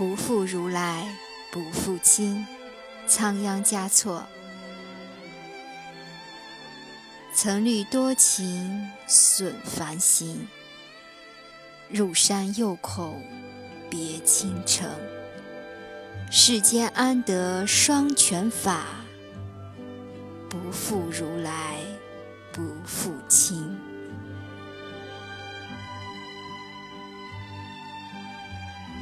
不负如来不负卿，仓央嘉措。曾虑多情损繁行，入山又恐别倾城。世间安得双全法？不负如来不负卿。